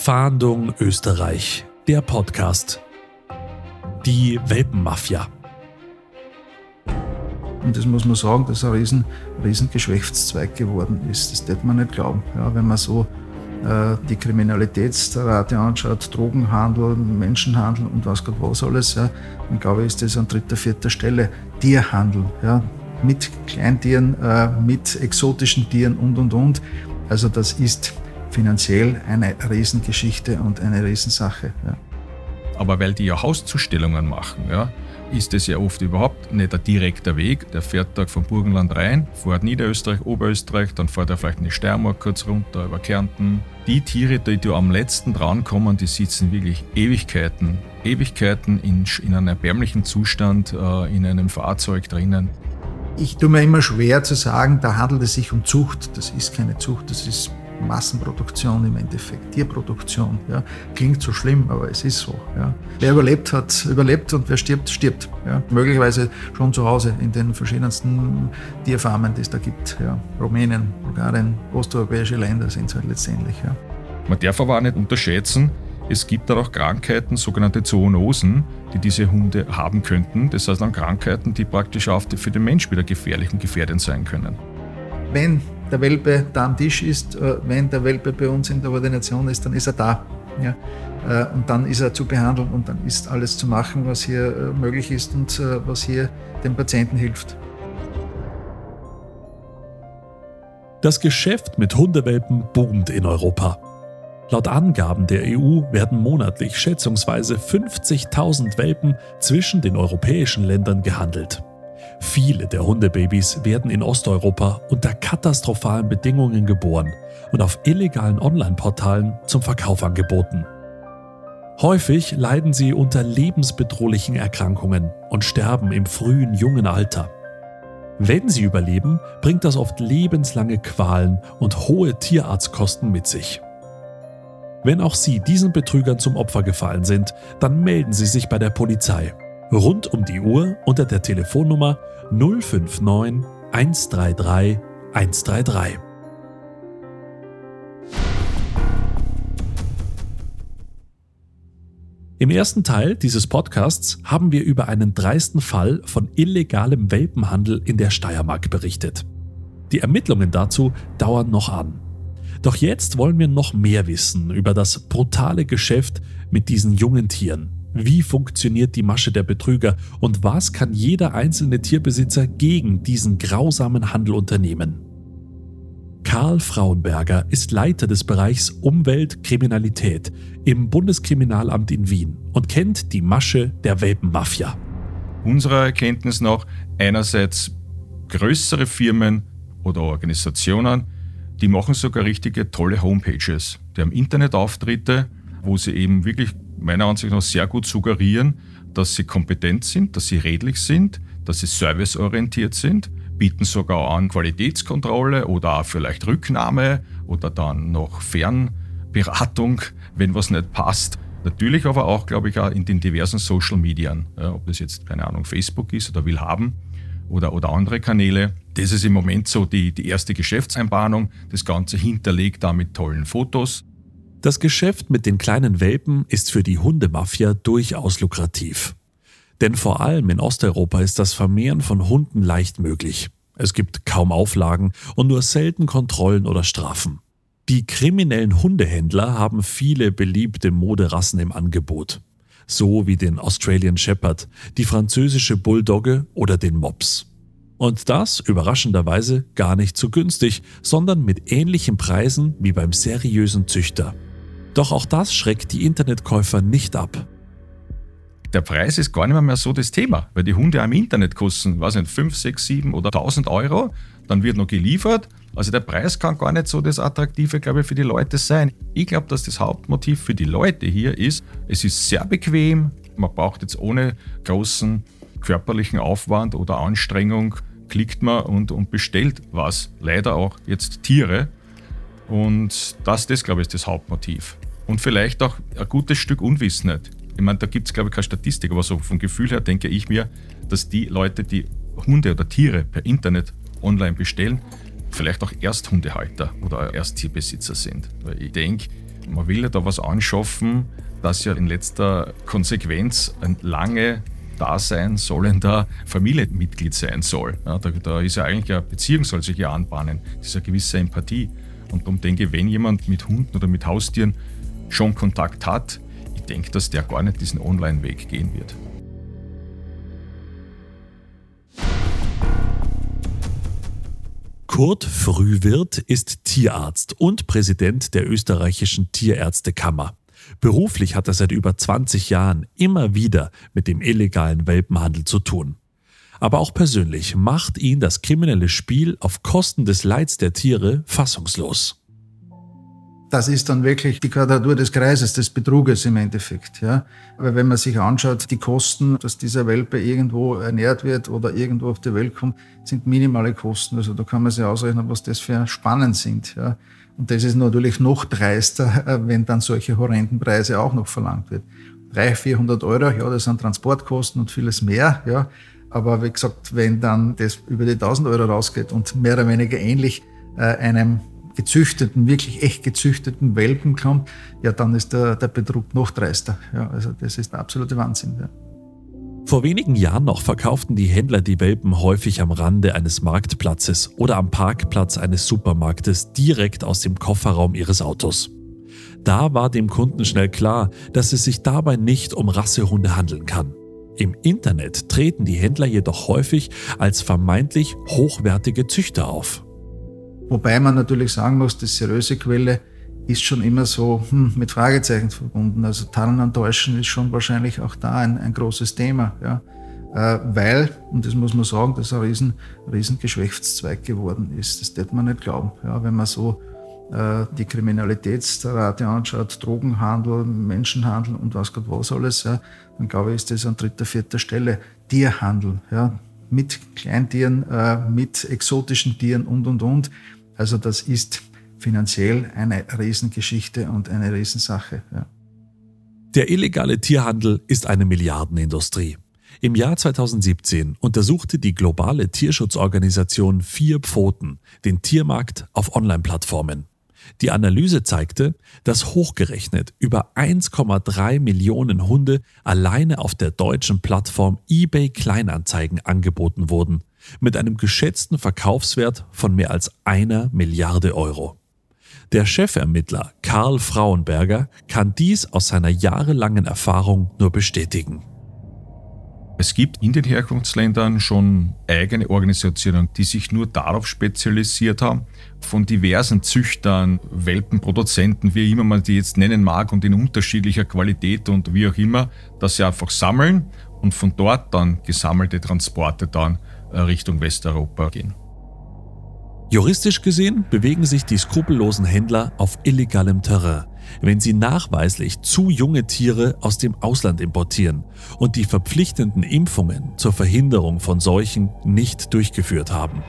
Fahndung Österreich, der Podcast. Die Welpenmafia. Und das muss man sagen, dass ein riesen, riesen Geschäftszweig geworden ist. Das darf man nicht glauben. Ja, wenn man so äh, die Kriminalitätsrate anschaut, Drogenhandel, Menschenhandel und was Gott was alles, ja, dann glaube ich, ist das an dritter, vierter Stelle. Tierhandel, ja, mit Kleintieren, äh, mit exotischen Tieren und, und, und. Also das ist finanziell eine Riesengeschichte und eine Riesensache. Ja. Aber weil die ja Hauszustellungen machen, ja, ist es ja oft überhaupt nicht ein direkter Weg. Der fährt da vom Burgenland rein, fährt Niederösterreich, Oberösterreich, dann fährt er vielleicht in die Steiermark kurz runter, über Kärnten. Die Tiere, die da am letzten drankommen, die sitzen wirklich Ewigkeiten, Ewigkeiten in, in einem erbärmlichen Zustand äh, in einem Fahrzeug drinnen. Ich tue mir immer schwer zu sagen, da handelt es sich um Zucht. Das ist keine Zucht, das ist Massenproduktion im Endeffekt, Tierproduktion. Ja. Klingt so schlimm, aber es ist so. Ja. Wer überlebt hat, überlebt und wer stirbt, stirbt. Ja. Möglicherweise schon zu Hause in den verschiedensten Tierfarmen, die es da gibt. Rumänien, Bulgarien, osteuropäische Länder sind es halt letztendlich. Man darf aber auch nicht unterschätzen, es gibt auch Krankheiten, sogenannte Zoonosen, die diese Hunde haben könnten. Das heißt dann Krankheiten, die praktisch auch für den Mensch wieder gefährlich und gefährdend sein können. Wenn der Welpe da am Tisch ist, äh, wenn der Welpe bei uns in der Ordination ist, dann ist er da. Ja? Äh, und dann ist er zu behandeln und dann ist alles zu machen, was hier äh, möglich ist und was hier dem Patienten hilft. Das Geschäft mit Hundewelpen boomt in Europa. Laut Angaben der EU werden monatlich schätzungsweise 50.000 Welpen zwischen den europäischen Ländern gehandelt. Viele der Hundebabys werden in Osteuropa unter katastrophalen Bedingungen geboren und auf illegalen Online-Portalen zum Verkauf angeboten. Häufig leiden sie unter lebensbedrohlichen Erkrankungen und sterben im frühen jungen Alter. Wenn sie überleben, bringt das oft lebenslange Qualen und hohe Tierarztkosten mit sich. Wenn auch Sie diesen Betrügern zum Opfer gefallen sind, dann melden Sie sich bei der Polizei rund um die Uhr unter der Telefonnummer 059 133 133. Im ersten Teil dieses Podcasts haben wir über einen dreisten Fall von illegalem Welpenhandel in der Steiermark berichtet. Die Ermittlungen dazu dauern noch an. Doch jetzt wollen wir noch mehr wissen über das brutale Geschäft mit diesen jungen Tieren wie funktioniert die Masche der Betrüger und was kann jeder einzelne Tierbesitzer gegen diesen grausamen Handel unternehmen? Karl Frauenberger ist Leiter des Bereichs Umweltkriminalität im Bundeskriminalamt in Wien und kennt die Masche der Welpenmafia. Unserer Erkenntnis nach einerseits größere Firmen oder Organisationen, die machen sogar richtige tolle Homepages. Die haben Internetauftritte, wo sie eben wirklich meiner Ansicht nach sehr gut suggerieren, dass sie kompetent sind, dass sie redlich sind, dass sie serviceorientiert sind, bieten sogar an Qualitätskontrolle oder auch vielleicht Rücknahme oder dann noch Fernberatung, wenn was nicht passt. Natürlich aber auch, glaube ich, auch in den diversen Social Medien, ja, ob das jetzt, keine Ahnung, Facebook ist oder will haben oder, oder andere Kanäle. Das ist im Moment so die, die erste Geschäftseinbahnung. Das Ganze hinterlegt da mit tollen Fotos. Das Geschäft mit den kleinen Welpen ist für die Hundemafia durchaus lukrativ. Denn vor allem in Osteuropa ist das Vermehren von Hunden leicht möglich. Es gibt kaum Auflagen und nur selten Kontrollen oder Strafen. Die kriminellen Hundehändler haben viele beliebte Moderassen im Angebot. So wie den Australian Shepherd, die französische Bulldogge oder den Mops. Und das überraschenderweise gar nicht zu günstig, sondern mit ähnlichen Preisen wie beim seriösen Züchter. Doch auch das schreckt die Internetkäufer nicht ab. Der Preis ist gar nicht mehr so das Thema, weil die Hunde im Internet kosten, weiß nicht, 5, 6, 7 oder 1000 Euro. Dann wird noch geliefert. Also der Preis kann gar nicht so das Attraktive, glaube ich, für die Leute sein. Ich glaube, dass das Hauptmotiv für die Leute hier ist, es ist sehr bequem. Man braucht jetzt ohne großen körperlichen Aufwand oder Anstrengung, klickt man und, und bestellt was. Leider auch jetzt Tiere. Und das, das glaube ich, ist das Hauptmotiv und vielleicht auch ein gutes Stück Unwissenheit. Ich meine, da gibt es, glaube ich, keine Statistik, aber so vom Gefühl her denke ich mir, dass die Leute, die Hunde oder Tiere per Internet online bestellen, vielleicht auch Ersthundehalter oder Ersttierbesitzer sind. Weil ich denke, Man will ja da was anschaffen, das ja in letzter Konsequenz ein lange Dasein sollender Familienmitglied sein soll. Ja, da, da, ist ja eigentlich eine Beziehung, soll sich ja anbahnen. Das ist eine gewisse Empathie. Und darum denke ich, wenn jemand mit Hunden oder mit Haustieren schon Kontakt hat, ich denke, dass der gar nicht diesen Online-Weg gehen wird. Kurt Frühwirt ist Tierarzt und Präsident der österreichischen Tierärztekammer. Beruflich hat er seit über 20 Jahren immer wieder mit dem illegalen Welpenhandel zu tun. Aber auch persönlich macht ihn das kriminelle Spiel auf Kosten des Leids der Tiere fassungslos. Das ist dann wirklich die Quadratur des Kreises, des Betruges im Endeffekt. Ja. Aber wenn man sich anschaut, die Kosten, dass dieser Welpe irgendwo ernährt wird oder irgendwo auf die Welt kommt, sind minimale Kosten. Also da kann man sich ausrechnen, was das für Spannen sind. Ja. Und das ist natürlich noch dreister, äh, wenn dann solche horrenden Preise auch noch verlangt wird. 300, 400 Euro, ja, das sind Transportkosten und vieles mehr, ja. Aber wie gesagt, wenn dann das über die 1000 Euro rausgeht und mehr oder weniger ähnlich äh, einem gezüchteten, wirklich echt gezüchteten Welpen kommt, ja, dann ist der, der Betrug noch dreister. Ja, also das ist der absolute Wahnsinn. Ja. Vor wenigen Jahren noch verkauften die Händler die Welpen häufig am Rande eines Marktplatzes oder am Parkplatz eines Supermarktes direkt aus dem Kofferraum ihres Autos. Da war dem Kunden schnell klar, dass es sich dabei nicht um Rassehunde handeln kann. Im Internet treten die Händler jedoch häufig als vermeintlich hochwertige Züchter auf. Wobei man natürlich sagen muss, die seriöse Quelle ist schon immer so hm, mit Fragezeichen verbunden. Also Tarnen und Täuschen ist schon wahrscheinlich auch da ein, ein großes Thema. Ja. Äh, weil, und das muss man sagen, das ein riesen, riesen Geschäftszweig geworden ist. Das darf man nicht glauben. Ja, wenn man so äh, die Kriminalitätsrate anschaut, Drogenhandel, Menschenhandel und was Gott was alles, ja, dann glaube ich, ist das an dritter, vierter Stelle. Tierhandel, ja, mit Kleintieren, äh, mit exotischen Tieren und, und, und. Also das ist finanziell eine Riesengeschichte und eine Riesensache. Ja. Der illegale Tierhandel ist eine Milliardenindustrie. Im Jahr 2017 untersuchte die globale Tierschutzorganisation Vier Pfoten den Tiermarkt auf Online-Plattformen. Die Analyse zeigte, dass hochgerechnet über 1,3 Millionen Hunde alleine auf der deutschen Plattform eBay Kleinanzeigen angeboten wurden, mit einem geschätzten Verkaufswert von mehr als einer Milliarde Euro. Der Chefermittler Karl Frauenberger kann dies aus seiner jahrelangen Erfahrung nur bestätigen. Es gibt in den Herkunftsländern schon eigene Organisationen, die sich nur darauf spezialisiert haben, von diversen Züchtern, Welpenproduzenten, wie immer man die jetzt nennen mag und in unterschiedlicher Qualität und wie auch immer, dass sie einfach sammeln und von dort dann gesammelte Transporte dann äh, Richtung Westeuropa gehen. Juristisch gesehen bewegen sich die skrupellosen Händler auf illegalem Terrain, wenn sie nachweislich zu junge Tiere aus dem Ausland importieren und die verpflichtenden Impfungen zur Verhinderung von Seuchen nicht durchgeführt haben.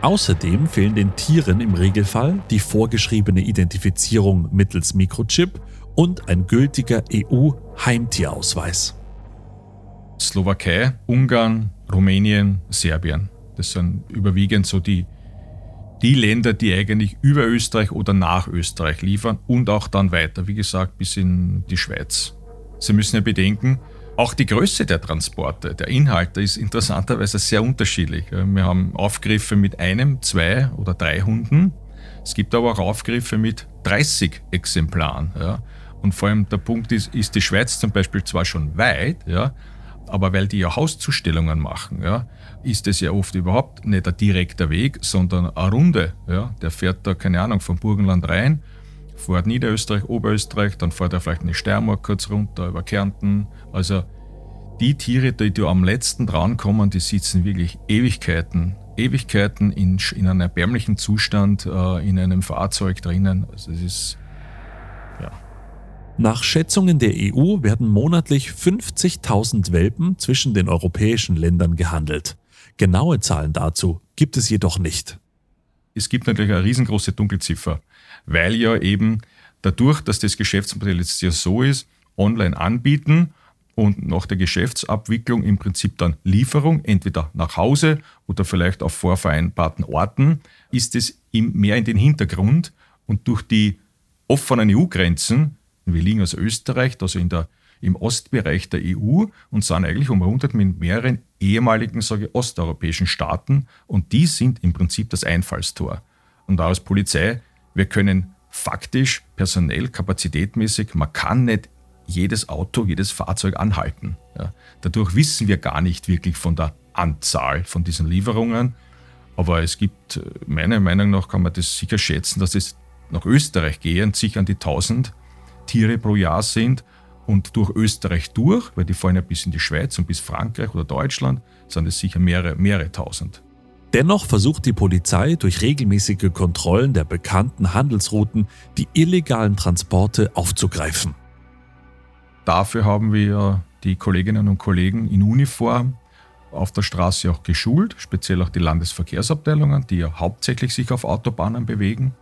Außerdem fehlen den Tieren im Regelfall die vorgeschriebene Identifizierung mittels Mikrochip und ein gültiger EU-Heimtierausweis. Slowakei, Ungarn, Rumänien, Serbien. Das sind überwiegend so die die Länder, die eigentlich über Österreich oder nach Österreich liefern und auch dann weiter, wie gesagt, bis in die Schweiz. Sie müssen ja bedenken, auch die Größe der Transporte, der Inhalte ist interessanterweise sehr unterschiedlich. Wir haben Aufgriffe mit einem, zwei oder drei Hunden. Es gibt aber auch Aufgriffe mit 30 Exemplaren. Ja. Und vor allem der Punkt ist, ist die Schweiz zum Beispiel zwar schon weit, ja, aber weil die ja Hauszustellungen machen, ja, ist es ja oft überhaupt nicht ein direkter Weg, sondern eine Runde. Ja. Der fährt da, keine Ahnung, vom Burgenland rein, fährt Niederösterreich, Oberösterreich, dann fährt er vielleicht eine Steiermark kurz runter über Kärnten. Also die Tiere, die da am letzten drankommen, die sitzen wirklich Ewigkeiten, Ewigkeiten in, in einem erbärmlichen Zustand äh, in einem Fahrzeug drinnen. Also es ist. Nach Schätzungen der EU werden monatlich 50.000 Welpen zwischen den europäischen Ländern gehandelt. Genaue Zahlen dazu gibt es jedoch nicht. Es gibt natürlich eine riesengroße Dunkelziffer, weil ja eben dadurch, dass das Geschäftsmodell jetzt ja so ist, online anbieten und nach der Geschäftsabwicklung im Prinzip dann Lieferung, entweder nach Hause oder vielleicht auf vorvereinbarten Orten, ist es mehr in den Hintergrund und durch die offenen EU-Grenzen. Wir liegen als Österreich, also in der, im Ostbereich der EU und sind eigentlich umrundet mit mehreren ehemaligen sage ich, osteuropäischen Staaten und die sind im Prinzip das Einfallstor. Und auch als Polizei, wir können faktisch, personell, kapazitätmäßig, man kann nicht jedes Auto, jedes Fahrzeug anhalten. Ja. Dadurch wissen wir gar nicht wirklich von der Anzahl von diesen Lieferungen. Aber es gibt, äh, meiner Meinung nach, kann man das sicher schätzen, dass es nach Österreich gehend sicher an die 1000 Tiere pro Jahr sind. Und durch Österreich durch, weil die fahren ja bis in die Schweiz und bis Frankreich oder Deutschland, sind es sicher mehrere, mehrere tausend. Dennoch versucht die Polizei durch regelmäßige Kontrollen der bekannten Handelsrouten die illegalen Transporte aufzugreifen. Dafür haben wir die Kolleginnen und Kollegen in Uniform auf der Straße auch geschult, speziell auch die Landesverkehrsabteilungen, die ja hauptsächlich sich auf Autobahnen bewegen,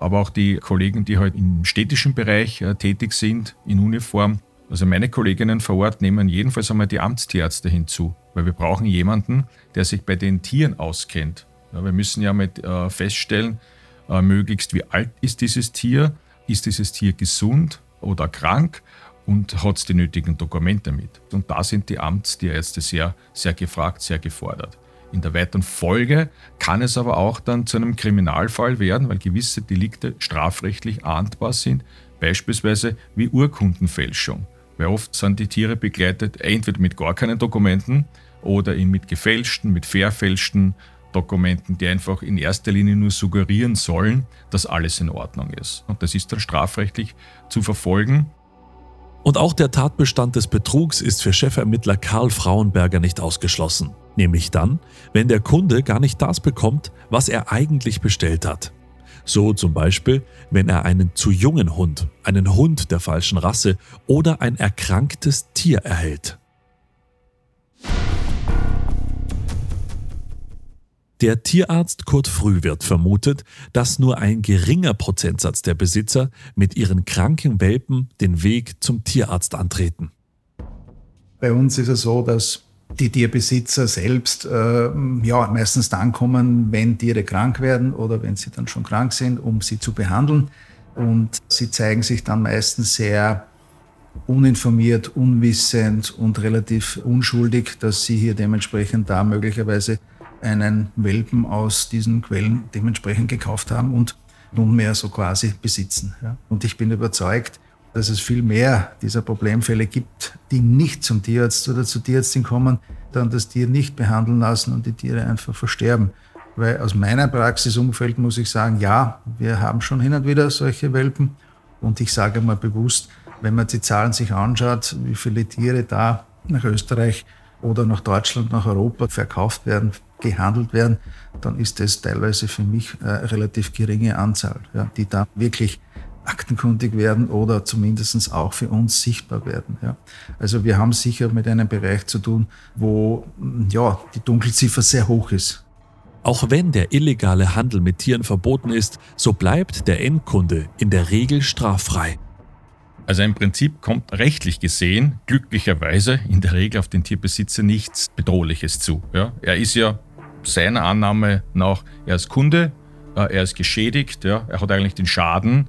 aber auch die Kollegen, die halt im städtischen Bereich äh, tätig sind in Uniform. Also meine Kolleginnen vor Ort nehmen jedenfalls einmal die Amtstierärzte hinzu, weil wir brauchen jemanden, der sich bei den Tieren auskennt. Ja, wir müssen ja mit äh, feststellen, äh, möglichst wie alt ist dieses Tier, ist dieses Tier gesund oder krank und hat die nötigen Dokumente mit. Und da sind die Amtstierärzte sehr, sehr gefragt, sehr gefordert. In der weiteren Folge kann es aber auch dann zu einem Kriminalfall werden, weil gewisse Delikte strafrechtlich ahndbar sind, beispielsweise wie Urkundenfälschung. Weil oft sind die Tiere begleitet entweder mit gar keinen Dokumenten oder mit gefälschten, mit verfälschten Dokumenten, die einfach in erster Linie nur suggerieren sollen, dass alles in Ordnung ist. Und das ist dann strafrechtlich zu verfolgen. Und auch der Tatbestand des Betrugs ist für Chefermittler Karl Frauenberger nicht ausgeschlossen. Nämlich dann, wenn der Kunde gar nicht das bekommt, was er eigentlich bestellt hat. So zum Beispiel, wenn er einen zu jungen Hund, einen Hund der falschen Rasse oder ein erkranktes Tier erhält. Der Tierarzt Kurt Frühwirt vermutet, dass nur ein geringer Prozentsatz der Besitzer mit ihren kranken Welpen den Weg zum Tierarzt antreten. Bei uns ist es so, dass die Tierbesitzer selbst äh, ja meistens dann kommen, wenn Tiere krank werden oder wenn sie dann schon krank sind, um sie zu behandeln. Und sie zeigen sich dann meistens sehr uninformiert, unwissend und relativ unschuldig, dass sie hier dementsprechend da möglicherweise einen Welpen aus diesen Quellen dementsprechend gekauft haben und nunmehr so quasi besitzen. Ja. Und ich bin überzeugt, dass es viel mehr dieser Problemfälle gibt, die nicht zum Tierarzt oder zur Tierärztin kommen, dann das Tier nicht behandeln lassen und die Tiere einfach versterben. Weil aus meiner Praxisumfeld muss ich sagen, ja, wir haben schon hin und wieder solche Welpen. Und ich sage mal bewusst, wenn man die Zahlen sich anschaut, wie viele Tiere da nach Österreich oder nach Deutschland, nach Europa verkauft werden, gehandelt werden, dann ist das teilweise für mich eine relativ geringe Anzahl, ja, die da wirklich aktenkundig werden oder zumindest auch für uns sichtbar werden. Ja. Also wir haben sicher mit einem Bereich zu tun, wo ja, die Dunkelziffer sehr hoch ist. Auch wenn der illegale Handel mit Tieren verboten ist, so bleibt der Endkunde in der Regel straffrei. Also im Prinzip kommt rechtlich gesehen glücklicherweise in der Regel auf den Tierbesitzer nichts Bedrohliches zu. Ja. Er ist ja seiner Annahme nach, er ist Kunde, äh, er ist geschädigt, ja, er hat eigentlich den Schaden,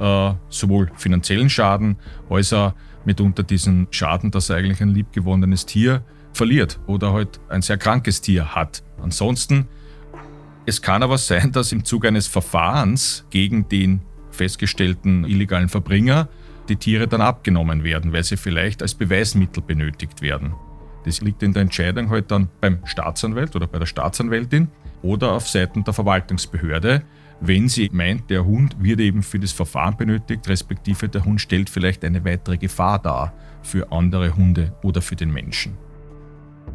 äh, sowohl finanziellen Schaden als auch mitunter diesen Schaden, dass er eigentlich ein liebgewonnenes Tier verliert oder halt ein sehr krankes Tier hat. Ansonsten, es kann aber sein, dass im Zuge eines Verfahrens gegen den festgestellten illegalen Verbringer die Tiere dann abgenommen werden, weil sie vielleicht als Beweismittel benötigt werden. Das liegt in der Entscheidung halt dann beim Staatsanwalt oder bei der Staatsanwältin oder auf Seiten der Verwaltungsbehörde, wenn sie meint, der Hund wird eben für das Verfahren benötigt, respektive der Hund stellt vielleicht eine weitere Gefahr dar für andere Hunde oder für den Menschen.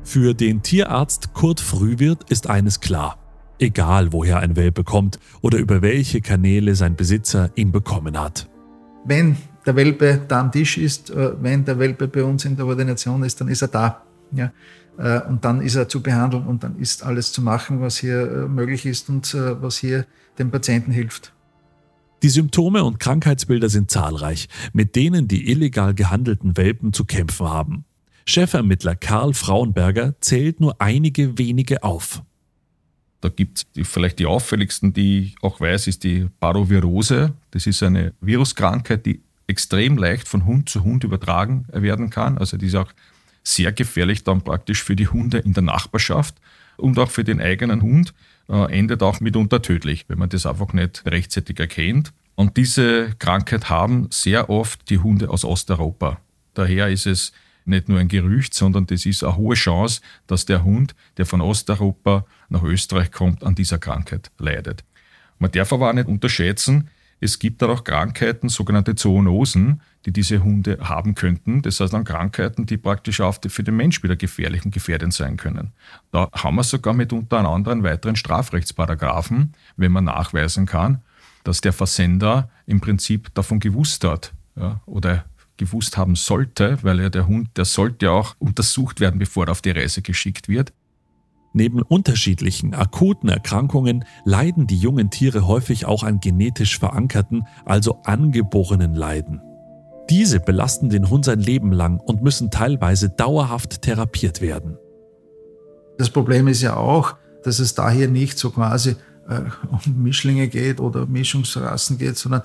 Für den Tierarzt Kurt Frühwirt ist eines klar. Egal woher ein Welpe kommt oder über welche Kanäle sein Besitzer ihn bekommen hat. Wenn der Welpe da am Tisch ist, äh, wenn der Welpe bei uns in der Ordination ist, dann ist er da. Ja? Äh, und dann ist er zu behandeln und dann ist alles zu machen, was hier äh, möglich ist und was hier dem Patienten hilft. Die Symptome und Krankheitsbilder sind zahlreich, mit denen die illegal gehandelten Welpen zu kämpfen haben. Chefermittler Karl Frauenberger zählt nur einige wenige auf. Da gibt es vielleicht die auffälligsten, die ich auch weiß, ist die Parovirose. Das ist eine Viruskrankheit, die extrem leicht von Hund zu Hund übertragen werden kann. Also die ist auch sehr gefährlich dann praktisch für die Hunde in der Nachbarschaft und auch für den eigenen Hund. Äh, endet auch mitunter tödlich, wenn man das einfach nicht rechtzeitig erkennt. Und diese Krankheit haben sehr oft die Hunde aus Osteuropa. Daher ist es nicht nur ein Gerücht, sondern das ist eine hohe Chance, dass der Hund, der von Osteuropa nach Österreich kommt, an dieser Krankheit leidet. Man darf aber auch nicht unterschätzen, es gibt auch Krankheiten, sogenannte Zoonosen, die diese Hunde haben könnten. Das heißt dann Krankheiten, die praktisch auch für den Mensch wieder gefährlich und gefährdend sein können. Da haben wir sogar mitunter einen anderen weiteren Strafrechtsparagraphen, wenn man nachweisen kann, dass der Versender im Prinzip davon gewusst hat ja, oder gewusst haben sollte, weil ja der Hund, der sollte ja auch untersucht werden, bevor er auf die Reise geschickt wird. Neben unterschiedlichen akuten Erkrankungen leiden die jungen Tiere häufig auch an genetisch verankerten, also angeborenen Leiden. Diese belasten den Hund sein Leben lang und müssen teilweise dauerhaft therapiert werden. Das Problem ist ja auch, dass es da hier nicht so quasi äh, um Mischlinge geht oder Mischungsrassen geht, sondern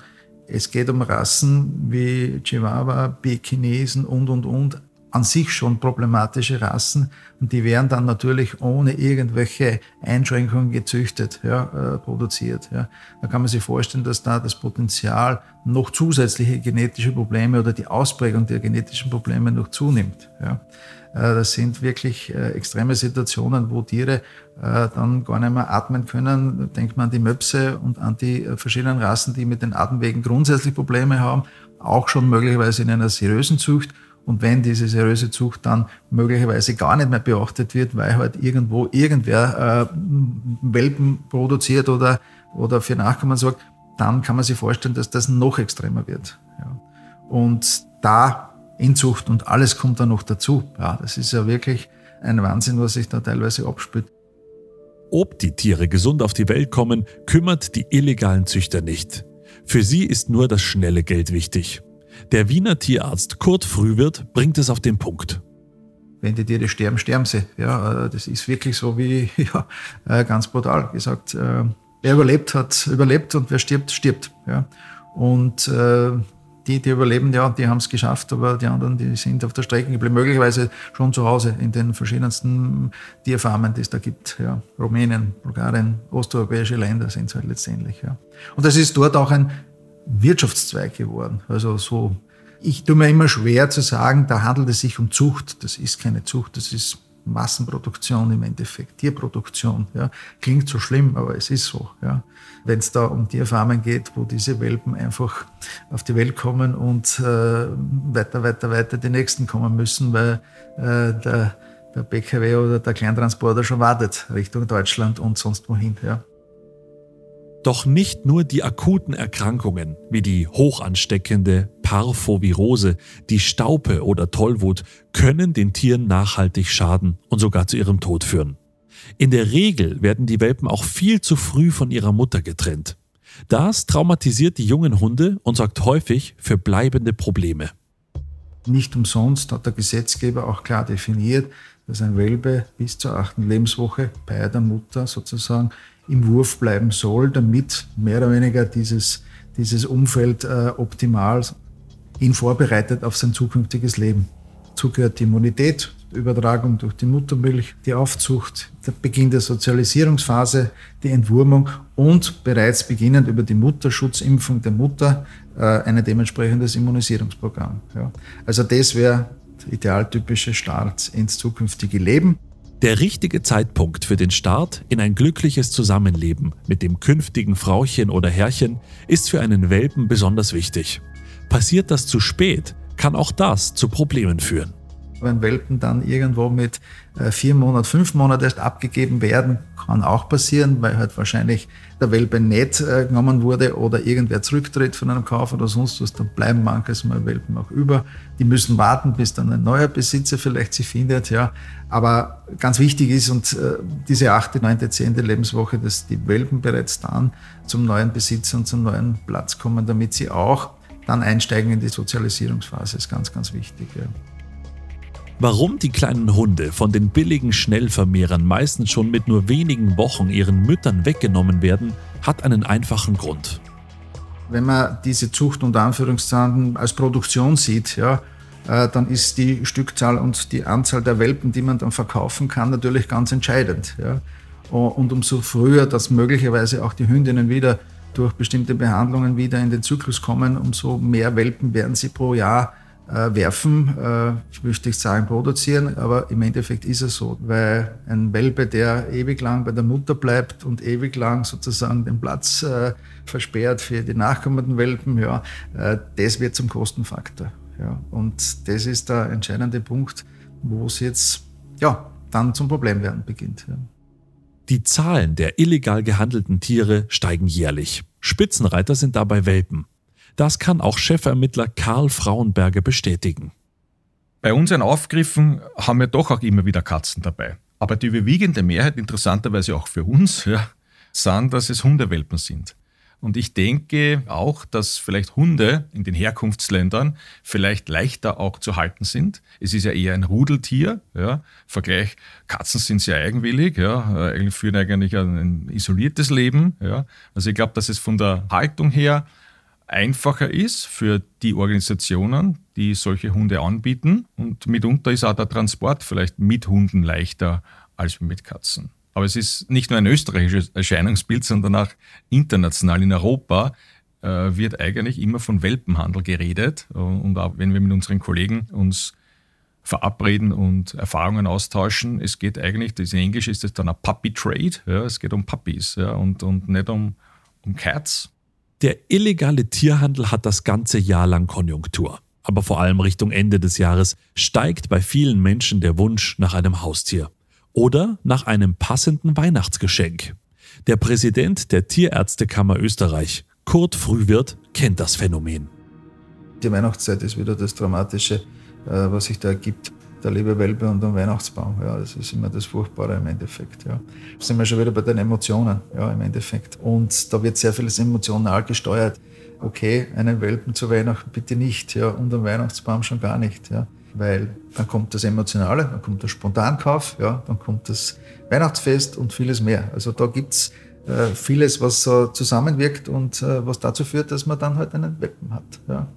es geht um Rassen wie Chihuahua, Pekinesen und, und, und, an sich schon problematische Rassen und die werden dann natürlich ohne irgendwelche Einschränkungen gezüchtet, ja, äh, produziert. Ja. Da kann man sich vorstellen, dass da das Potenzial noch zusätzliche genetische Probleme oder die Ausprägung der genetischen Probleme noch zunimmt. Ja. Äh, das sind wirklich äh, extreme Situationen, wo Tiere äh, dann gar nicht mehr atmen können. Denkt man an die Möpse und an die verschiedenen Rassen, die mit den Atemwegen grundsätzlich Probleme haben, auch schon möglicherweise in einer seriösen Zucht und wenn diese seriöse Zucht dann möglicherweise gar nicht mehr beachtet wird, weil halt irgendwo irgendwer äh, Welpen produziert oder, oder für Nachkommen sorgt, dann kann man sich vorstellen, dass das noch extremer wird. Ja. Und da Inzucht und alles kommt dann noch dazu. Ja, das ist ja wirklich ein Wahnsinn, was sich da teilweise abspielt. Ob die Tiere gesund auf die Welt kommen, kümmert die illegalen Züchter nicht. Für sie ist nur das schnelle Geld wichtig. Der Wiener Tierarzt Kurt Frühwirt bringt es auf den Punkt. Wenn die Tiere sterben, sterben sie. Ja, äh, das ist wirklich so wie, ja, äh, ganz brutal gesagt. Äh, wer überlebt hat, überlebt und wer stirbt, stirbt. Ja. Und die, die überleben, ja, die haben es geschafft, aber die anderen, die sind auf der Strecke geblieben, möglicherweise schon zu Hause in den verschiedensten Tierfarmen, die es da gibt. Ja. Rumänien, Bulgarien, osteuropäische Länder sind es halt letztendlich. Ja. Und das ist dort auch ein Wirtschaftszweig geworden. Also so, ich tue mir immer schwer zu sagen, da handelt es sich um Zucht. Das ist keine Zucht, das ist Massenproduktion im Endeffekt, Tierproduktion. Ja. Klingt so schlimm, aber es ist so. Ja. Wenn es da um Tierfarmen geht, wo diese Welpen einfach auf die Welt kommen und äh, weiter, weiter, weiter die nächsten kommen müssen, weil äh, der, der BKW oder der Kleintransporter schon wartet Richtung Deutschland und sonst wohin. Ja. Doch nicht nur die akuten Erkrankungen wie die hochansteckende Parvovirose, die Staupe oder Tollwut können den Tieren nachhaltig schaden und sogar zu ihrem Tod führen. In der Regel werden die Welpen auch viel zu früh von ihrer Mutter getrennt. Das traumatisiert die jungen Hunde und sorgt häufig für bleibende Probleme. Nicht umsonst hat der Gesetzgeber auch klar definiert, dass ein Welpe bis zur achten Lebenswoche bei der Mutter sozusagen im Wurf bleiben soll, damit mehr oder weniger dieses, dieses Umfeld äh, optimal ihn vorbereitet auf sein zukünftiges Leben. Dazu gehört die Immunität, Übertragung durch die Muttermilch, die Aufzucht, der Beginn der Sozialisierungsphase, die Entwurmung und bereits beginnend über die Mutterschutzimpfung der Mutter äh, ein dementsprechendes Immunisierungsprogramm. Ja. Also das wäre der idealtypische Start ins zukünftige Leben. Der richtige Zeitpunkt für den Start in ein glückliches Zusammenleben mit dem künftigen Frauchen oder Herrchen ist für einen Welpen besonders wichtig. Passiert das zu spät, kann auch das zu Problemen führen. Wenn Welpen dann irgendwo mit äh, vier Monaten, fünf Monaten erst abgegeben werden, kann auch passieren, weil halt wahrscheinlich der Welpe nicht äh, genommen wurde oder irgendwer zurücktritt von einem Kauf oder sonst was, dann bleiben manches Mal Welpen auch über. Die müssen warten, bis dann ein neuer Besitzer vielleicht sie findet, ja. Aber ganz wichtig ist und äh, diese achte, neunte, zehnte Lebenswoche, dass die Welpen bereits dann zum neuen Besitzer und zum neuen Platz kommen, damit sie auch dann einsteigen in die Sozialisierungsphase, ist ganz, ganz wichtig. Ja. Warum die kleinen Hunde von den billigen Schnellvermehrern meistens schon mit nur wenigen Wochen ihren Müttern weggenommen werden, hat einen einfachen Grund. Wenn man diese Zucht unter Anführungszeichen als Produktion sieht, ja, äh, dann ist die Stückzahl und die Anzahl der Welpen, die man dann verkaufen kann, natürlich ganz entscheidend. Ja. Und umso früher, dass möglicherweise auch die Hündinnen wieder durch bestimmte Behandlungen wieder in den Zyklus kommen, umso mehr Welpen werden sie pro Jahr äh, werfen, äh, ich möchte nicht sagen produzieren, aber im Endeffekt ist es so, weil ein Welpe, der ewig lang bei der Mutter bleibt und ewig lang sozusagen den Platz äh, versperrt für die nachkommenden Welpen, ja, äh, das wird zum Kostenfaktor. Ja. Und das ist der entscheidende Punkt, wo es jetzt ja, dann zum Problem werden beginnt. Ja. Die Zahlen der illegal gehandelten Tiere steigen jährlich. Spitzenreiter sind dabei Welpen. Das kann auch Chefermittler Karl Frauenberger bestätigen. Bei unseren Aufgriffen haben wir doch auch immer wieder Katzen dabei. Aber die überwiegende Mehrheit, interessanterweise auch für uns, ja, sind, dass es Hundewelpen sind. Und ich denke auch, dass vielleicht Hunde in den Herkunftsländern vielleicht leichter auch zu halten sind. Es ist ja eher ein Rudeltier. Ja. Vergleich, Katzen sind sehr eigenwillig, ja, führen eigentlich ein isoliertes Leben. Ja. Also ich glaube, dass es von der Haltung her einfacher ist für die Organisationen, die solche Hunde anbieten. Und mitunter ist auch der Transport vielleicht mit Hunden leichter als mit Katzen. Aber es ist nicht nur ein österreichisches Erscheinungsbild, sondern auch international in Europa äh, wird eigentlich immer von Welpenhandel geredet. Und auch wenn wir mit unseren Kollegen uns verabreden und Erfahrungen austauschen, es geht eigentlich, das in Englisch ist es dann ein Puppy Trade, ja, es geht um Puppies ja, und, und nicht um, um Cats. Der illegale Tierhandel hat das ganze Jahr lang Konjunktur. Aber vor allem Richtung Ende des Jahres steigt bei vielen Menschen der Wunsch nach einem Haustier oder nach einem passenden Weihnachtsgeschenk. Der Präsident der Tierärztekammer Österreich, Kurt Frühwirt, kennt das Phänomen. Die Weihnachtszeit ist wieder das Dramatische, äh, was sich da ergibt der liebe Welpe und der Weihnachtsbaum. Ja, das ist immer das Furchtbare im Endeffekt. Ja. Da sind wir schon wieder bei den Emotionen, ja, im Endeffekt. Und da wird sehr vieles emotional gesteuert. Okay, einen Welpen zu Weihnachten bitte nicht, ja, und einen Weihnachtsbaum schon gar nicht, ja. Weil dann kommt das Emotionale, dann kommt der Spontankauf, ja, dann kommt das Weihnachtsfest und vieles mehr. Also da gibt's äh, vieles, was so zusammenwirkt und äh, was dazu führt, dass man dann halt einen Welpen hat. Ja.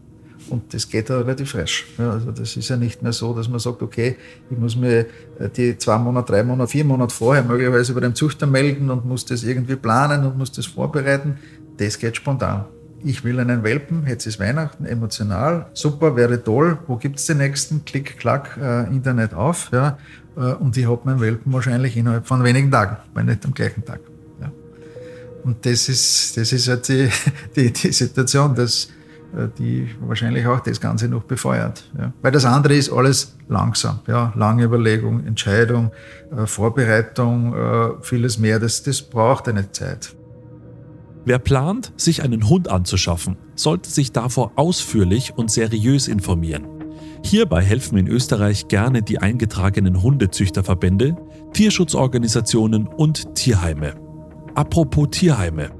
Und das geht ja relativ rasch. Ja, also das ist ja nicht mehr so, dass man sagt, okay, ich muss mir äh, die zwei Monate, drei Monate, vier Monate vorher möglicherweise bei dem Züchter melden und muss das irgendwie planen und muss das vorbereiten. Das geht spontan. Ich will einen Welpen, jetzt ist Weihnachten, emotional, super, wäre toll. Wo gibt es den nächsten? Klick, klack, äh, Internet auf. Ja, äh, und ich habe meinen Welpen wahrscheinlich innerhalb von wenigen Tagen, wenn nicht am gleichen Tag. Ja. Und das ist, das ist halt die, die, die Situation, dass die wahrscheinlich auch das Ganze noch befeuert. Ja. Weil das andere ist alles langsam. Ja. Lange Überlegung, Entscheidung, äh, Vorbereitung, äh, vieles mehr. Das, das braucht eine Zeit. Wer plant, sich einen Hund anzuschaffen, sollte sich davor ausführlich und seriös informieren. Hierbei helfen in Österreich gerne die eingetragenen Hundezüchterverbände, Tierschutzorganisationen und Tierheime. Apropos Tierheime.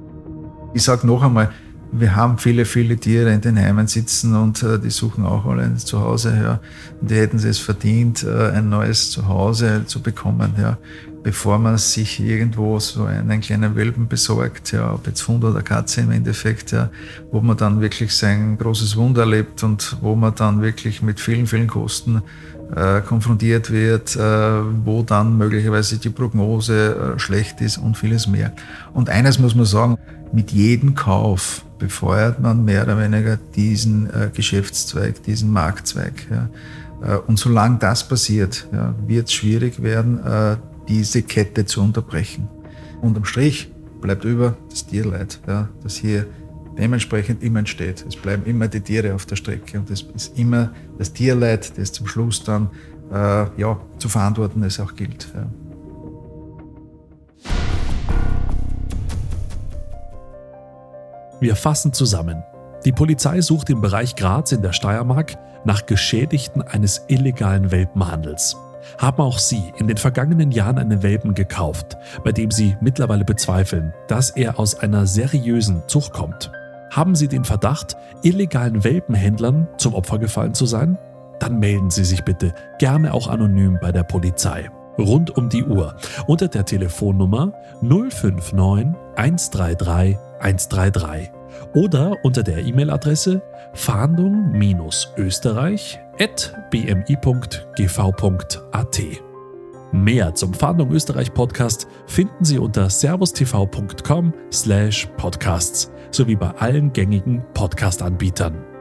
Ich sage noch einmal, wir haben viele, viele Tiere in den Heimen sitzen und äh, die suchen auch alle ein Zuhause. Ja. Und die hätten es verdient, äh, ein neues Zuhause zu bekommen, ja. Bevor man sich irgendwo so einen kleinen Welpen besorgt, ja, ob jetzt Hund oder Katze im Endeffekt, ja, wo man dann wirklich sein großes Wunder erlebt und wo man dann wirklich mit vielen, vielen Kosten äh, konfrontiert wird, äh, wo dann möglicherweise die Prognose äh, schlecht ist und vieles mehr. Und eines muss man sagen, mit jedem Kauf befeuert man mehr oder weniger diesen äh, Geschäftszweig, diesen Marktzweig. Ja. Äh, und solange das passiert, ja, wird es schwierig werden, äh, diese Kette zu unterbrechen. Unterm Strich bleibt über das Tierleid, ja, das hier dementsprechend immer entsteht. Es bleiben immer die Tiere auf der Strecke und es ist immer das Tierleid, das zum Schluss dann äh, ja, zu verantworten es auch gilt. Ja. Wir fassen zusammen. Die Polizei sucht im Bereich Graz in der Steiermark nach Geschädigten eines illegalen Welpenhandels. Haben auch Sie in den vergangenen Jahren einen Welpen gekauft, bei dem Sie mittlerweile bezweifeln, dass er aus einer seriösen Zucht kommt? Haben Sie den Verdacht, illegalen Welpenhändlern zum Opfer gefallen zu sein? dann melden Sie sich bitte gerne auch anonym bei der Polizei. Rund um die Uhr unter der Telefonnummer 059 133 133 oder unter der E-Mail-Adresse fahndung-österreich.bmi.gv.at. Mehr zum Fahndung Österreich Podcast finden Sie unter servustv.com/podcasts sowie bei allen gängigen Podcast-Anbietern.